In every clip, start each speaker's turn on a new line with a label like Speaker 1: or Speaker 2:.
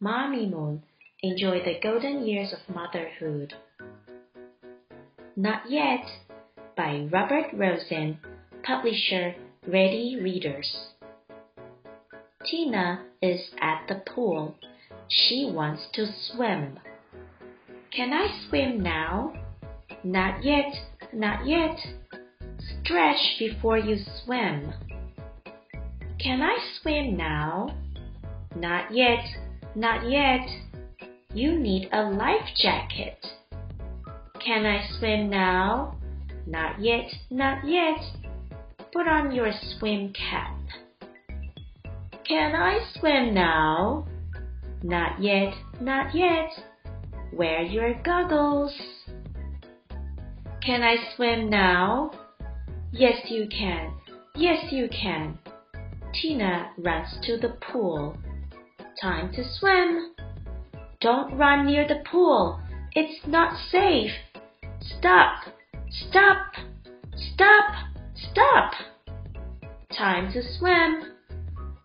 Speaker 1: Mommy Moon, enjoy the golden years of motherhood. Not Yet by Robert Rosen, publisher Ready Readers. Tina is at the pool. She wants to swim. Can I swim now? Not yet, not yet. Stretch before you swim. Can I swim now? Not yet, not yet. You need a life jacket. Can I swim now? Not yet, not yet. Put on your swim cap. Can I swim now? Not yet, not yet. Wear your goggles. Can I swim now? Yes, you can. Yes, you can. Tina runs to the pool. Time to swim. Don't run near the pool. It's not safe. Stop! Stop! Stop! Stop! Time to swim.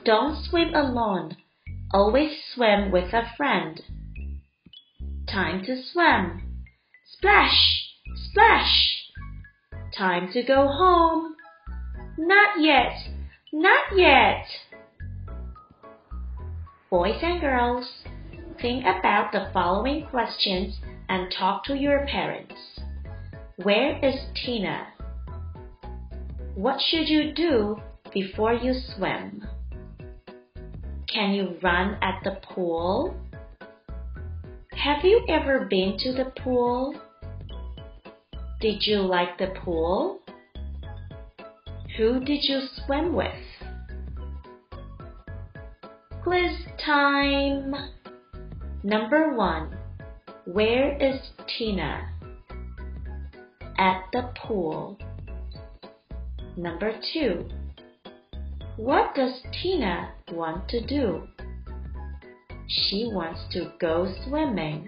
Speaker 1: Don't swim alone. Always swim with a friend. Time to swim. Splash! Splash! Time to go home. Not yet. Not yet. Boys and girls, think about the following questions and talk to your parents. Where is Tina? What should you do before you swim? Can you run at the pool? Have you ever been to the pool? Did you like the pool? Who did you swim with? Quiz time! Number one. Where is Tina? At the pool. Number two. What does Tina want to do? She wants to go swimming.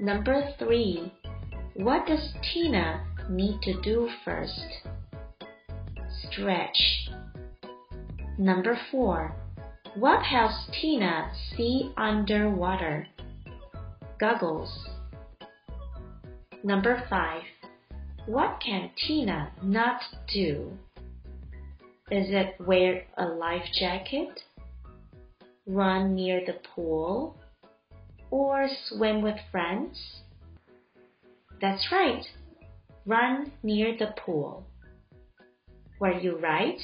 Speaker 1: Number three. What does Tina need to do first? Stretch. Number four. What helps Tina see underwater? Goggles. Number five. What can Tina not do? Is it wear a life jacket? Run near the pool? Or swim with friends? That's right. Run near the pool. Were you right?